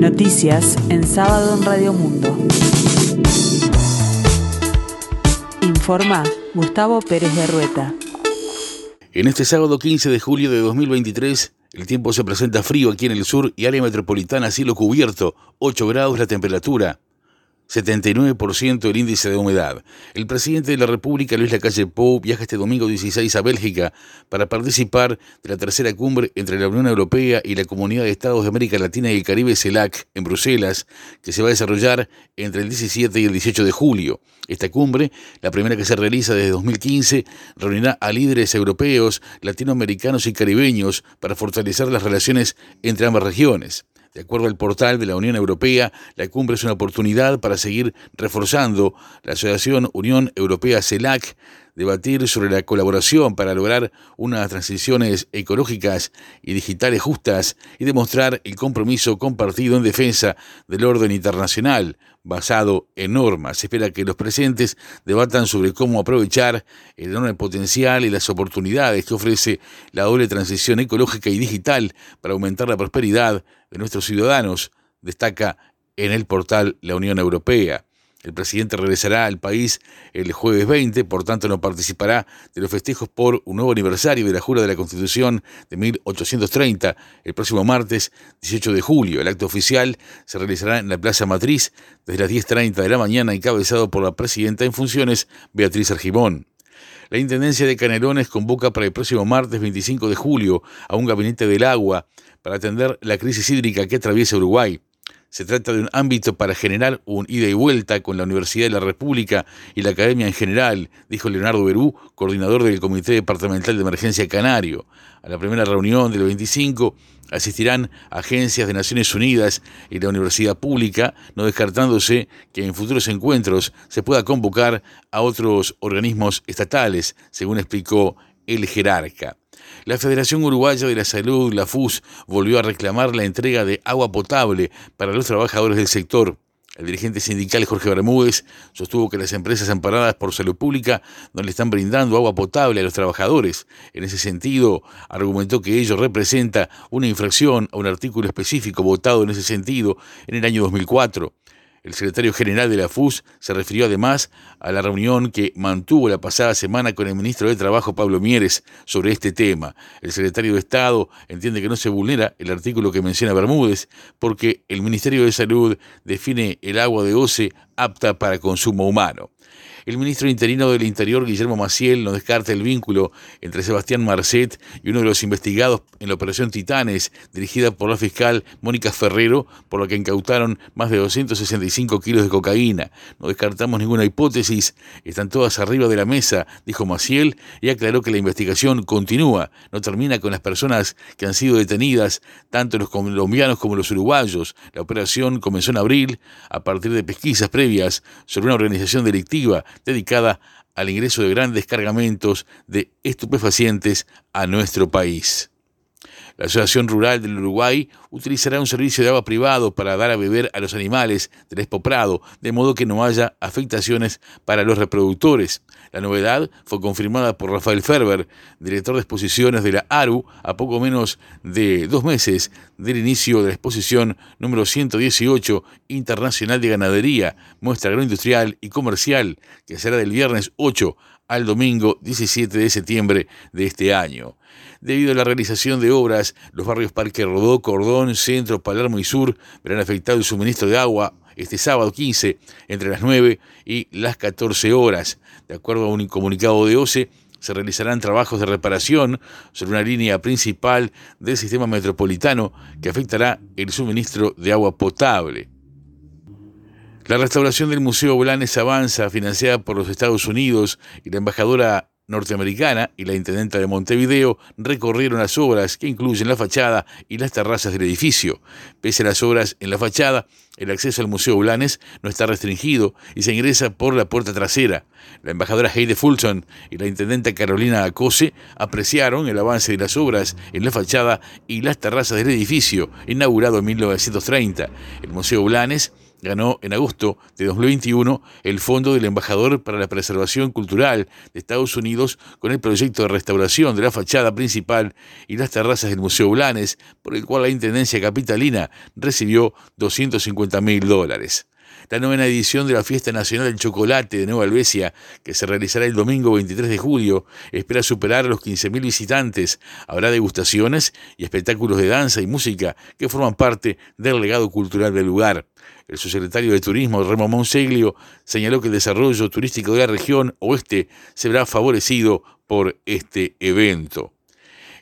Noticias en sábado en Radio Mundo. Informa Gustavo Pérez de Rueta. En este sábado 15 de julio de 2023, el tiempo se presenta frío aquí en el sur y área metropolitana cielo cubierto, 8 grados la temperatura. 79% el índice de humedad. El presidente de la República, Luis Lacalle Pou, viaja este domingo 16 a Bélgica para participar de la tercera cumbre entre la Unión Europea y la Comunidad de Estados de América Latina y el Caribe, CELAC, en Bruselas, que se va a desarrollar entre el 17 y el 18 de julio. Esta cumbre, la primera que se realiza desde 2015, reunirá a líderes europeos, latinoamericanos y caribeños para fortalecer las relaciones entre ambas regiones. De acuerdo al portal de la Unión Europea, la cumbre es una oportunidad para seguir reforzando la Asociación Unión Europea-CELAC, debatir sobre la colaboración para lograr unas transiciones ecológicas y digitales justas y demostrar el compromiso compartido en defensa del orden internacional basado en normas. Se espera que los presentes debatan sobre cómo aprovechar el enorme potencial y las oportunidades que ofrece la doble transición ecológica y digital para aumentar la prosperidad de nuestros ciudadanos, destaca en el portal La Unión Europea. El presidente regresará al país el jueves 20, por tanto no participará de los festejos por un nuevo aniversario de la Jura de la Constitución de 1830, el próximo martes 18 de julio. El acto oficial se realizará en la Plaza Matriz desde las 10.30 de la mañana, encabezado por la presidenta en funciones, Beatriz Argimón. La Intendencia de Canelones convoca para el próximo martes 25 de julio a un gabinete del agua para atender la crisis hídrica que atraviesa Uruguay. Se trata de un ámbito para generar un ida y vuelta con la Universidad de la República y la Academia en general, dijo Leonardo Berú, coordinador del Comité Departamental de Emergencia Canario. A la primera reunión del 25 asistirán agencias de Naciones Unidas y la Universidad Pública, no descartándose que en futuros encuentros se pueda convocar a otros organismos estatales, según explicó el jerarca. La Federación Uruguaya de la Salud, la FUS, volvió a reclamar la entrega de agua potable para los trabajadores del sector. El dirigente sindical Jorge Bermúdez sostuvo que las empresas amparadas por salud pública no le están brindando agua potable a los trabajadores. En ese sentido, argumentó que ello representa una infracción a un artículo específico votado en ese sentido en el año 2004. El secretario general de la FUS se refirió además a la reunión que mantuvo la pasada semana con el ministro de Trabajo, Pablo Mieres, sobre este tema. El secretario de Estado entiende que no se vulnera el artículo que menciona Bermúdez, porque el Ministerio de Salud define el agua de OCE apta para consumo humano. El ministro interino del Interior, Guillermo Maciel, no descarta el vínculo entre Sebastián Marcet y uno de los investigados en la Operación Titanes, dirigida por la fiscal Mónica Ferrero, por la que incautaron más de 265 kilos de cocaína. No descartamos ninguna hipótesis, están todas arriba de la mesa, dijo Maciel, y aclaró que la investigación continúa, no termina con las personas que han sido detenidas, tanto los colombianos como los uruguayos. La operación comenzó en abril, a partir de pesquisas previas sobre una organización delictiva dedicada al ingreso de grandes cargamentos de estupefacientes a nuestro país. La Asociación Rural del Uruguay utilizará un servicio de agua privado para dar a beber a los animales del Expo Prado, de modo que no haya afectaciones para los reproductores. La novedad fue confirmada por Rafael Ferber, director de exposiciones de la ARU, a poco menos de dos meses del inicio de la exposición número 118 Internacional de Ganadería, muestra agroindustrial y comercial, que será del viernes 8 al domingo 17 de septiembre de este año. Debido a la realización de obras, los barrios Parque Rodó, Cordón, Centro, Palermo y Sur verán afectado el suministro de agua este sábado 15 entre las 9 y las 14 horas. De acuerdo a un comunicado de OCE, se realizarán trabajos de reparación sobre una línea principal del sistema metropolitano que afectará el suministro de agua potable. La restauración del Museo Blanes avanza, financiada por los Estados Unidos y la embajadora norteamericana y la intendenta de Montevideo recorrieron las obras que incluyen la fachada y las terrazas del edificio. Pese a las obras en la fachada, el acceso al Museo Blanes no está restringido y se ingresa por la puerta trasera. La embajadora Heide Fulton y la intendenta Carolina Acose apreciaron el avance de las obras en la fachada y las terrazas del edificio, inaugurado en 1930. El Museo Blanes ganó en agosto de 2021 el Fondo del Embajador para la Preservación Cultural de Estados Unidos con el proyecto de restauración de la fachada principal y las terrazas del Museo Blanes, por el cual la Intendencia Capitalina recibió 250 mil dólares. La novena edición de la Fiesta Nacional del Chocolate de Nueva Albesia, que se realizará el domingo 23 de julio, espera superar los 15.000 visitantes. Habrá degustaciones y espectáculos de danza y música que forman parte del legado cultural del lugar. El subsecretario de Turismo, Remo Monseglio, señaló que el desarrollo turístico de la región oeste se verá favorecido por este evento.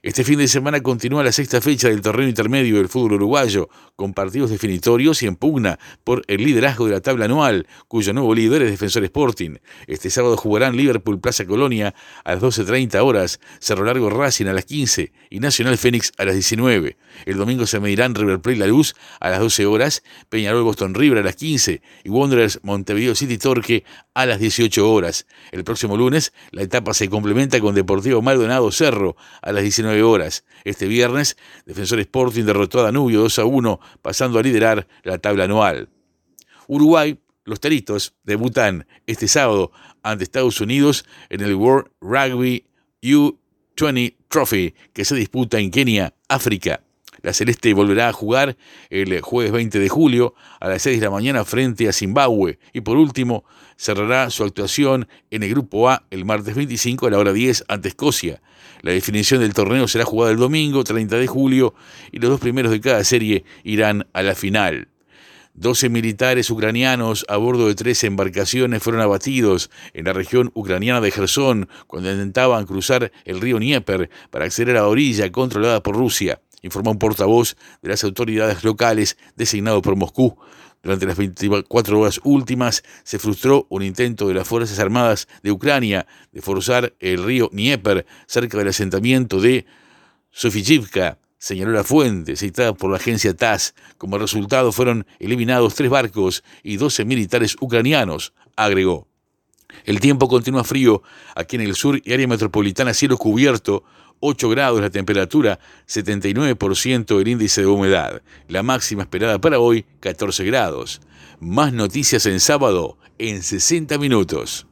Este fin de semana continúa la sexta fecha del torneo intermedio del fútbol uruguayo, con partidos definitorios y en pugna por el liderazgo de la tabla anual, cuyo nuevo líder es Defensor Sporting. Este sábado jugarán Liverpool Plaza Colonia a las 12.30 horas, Cerro Largo Racing a las 15 y Nacional Fénix a las 19. El domingo se medirán River Plate La Luz a las 12 horas, Peñarol Boston River a las 15 y Wanderers Montevideo City Torque a las 18 horas. El próximo lunes la etapa se complementa con Deportivo Maldonado Cerro a las 19 horas. Este viernes, Defensor Sporting derrotó a Danubio 2 a 1 pasando a liderar la tabla anual. Uruguay, los Teritos, debutan este sábado ante Estados Unidos en el World Rugby U20 Trophy que se disputa en Kenia, África. La Celeste volverá a jugar el jueves 20 de julio a las 6 de la mañana frente a Zimbabue y por último cerrará su actuación en el Grupo A el martes 25 a la hora 10 ante Escocia. La definición del torneo será jugada el domingo 30 de julio y los dos primeros de cada serie irán a la final. 12 militares ucranianos a bordo de tres embarcaciones fueron abatidos en la región ucraniana de Gerson cuando intentaban cruzar el río Dnieper para acceder a la orilla controlada por Rusia, informó un portavoz de las autoridades locales designado por Moscú. Durante las 24 horas últimas se frustró un intento de las Fuerzas Armadas de Ucrania de forzar el río Dnieper cerca del asentamiento de Sofijivka, señaló la fuente citada por la agencia TASS. Como resultado fueron eliminados tres barcos y 12 militares ucranianos, agregó. El tiempo continúa frío aquí en el sur y área metropolitana cielo cubierto, 8 grados la temperatura, 79% el índice de humedad. La máxima esperada para hoy, 14 grados. Más noticias en sábado en 60 minutos.